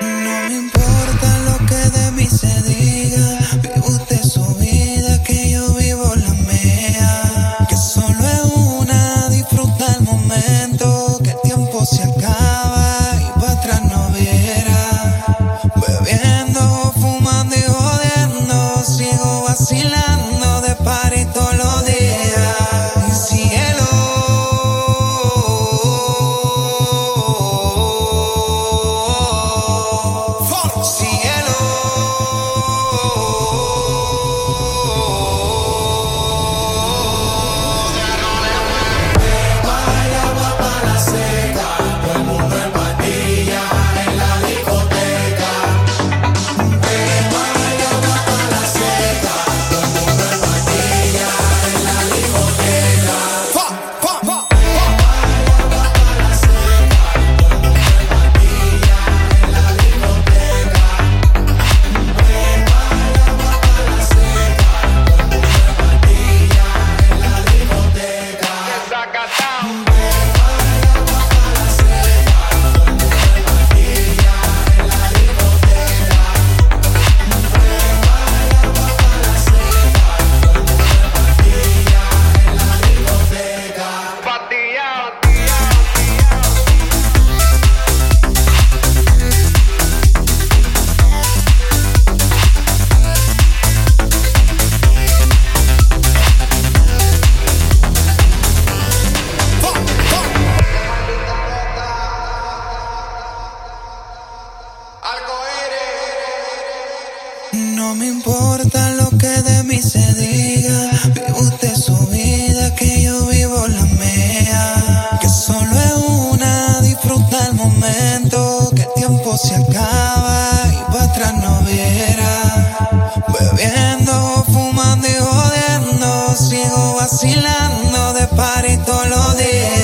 No me importa lo que de mí se diga, me guste su vida que yo vivo la mía, que solo es una, disfruta el momento, que el tiempo se acaba y pa atrás no viera. Bebiendo, fumando y jodiendo, sigo vacilando de parito los días. No me importa lo que de mí se diga, vive usted su vida, que yo vivo la mía. Que solo es una, disfruta el momento, que el tiempo se acaba y para atrás no viera. Bebiendo, fumando y jodiendo, sigo vacilando de par y todos los días.